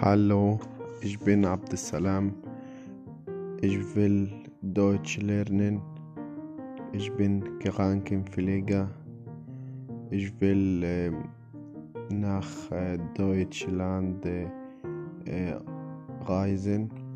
Hallo, ich bin Abdessalam. Ich will Deutsch lernen. Ich bin Krankenpfleger. Ich will äh, nach äh, Deutschland äh, äh reisen.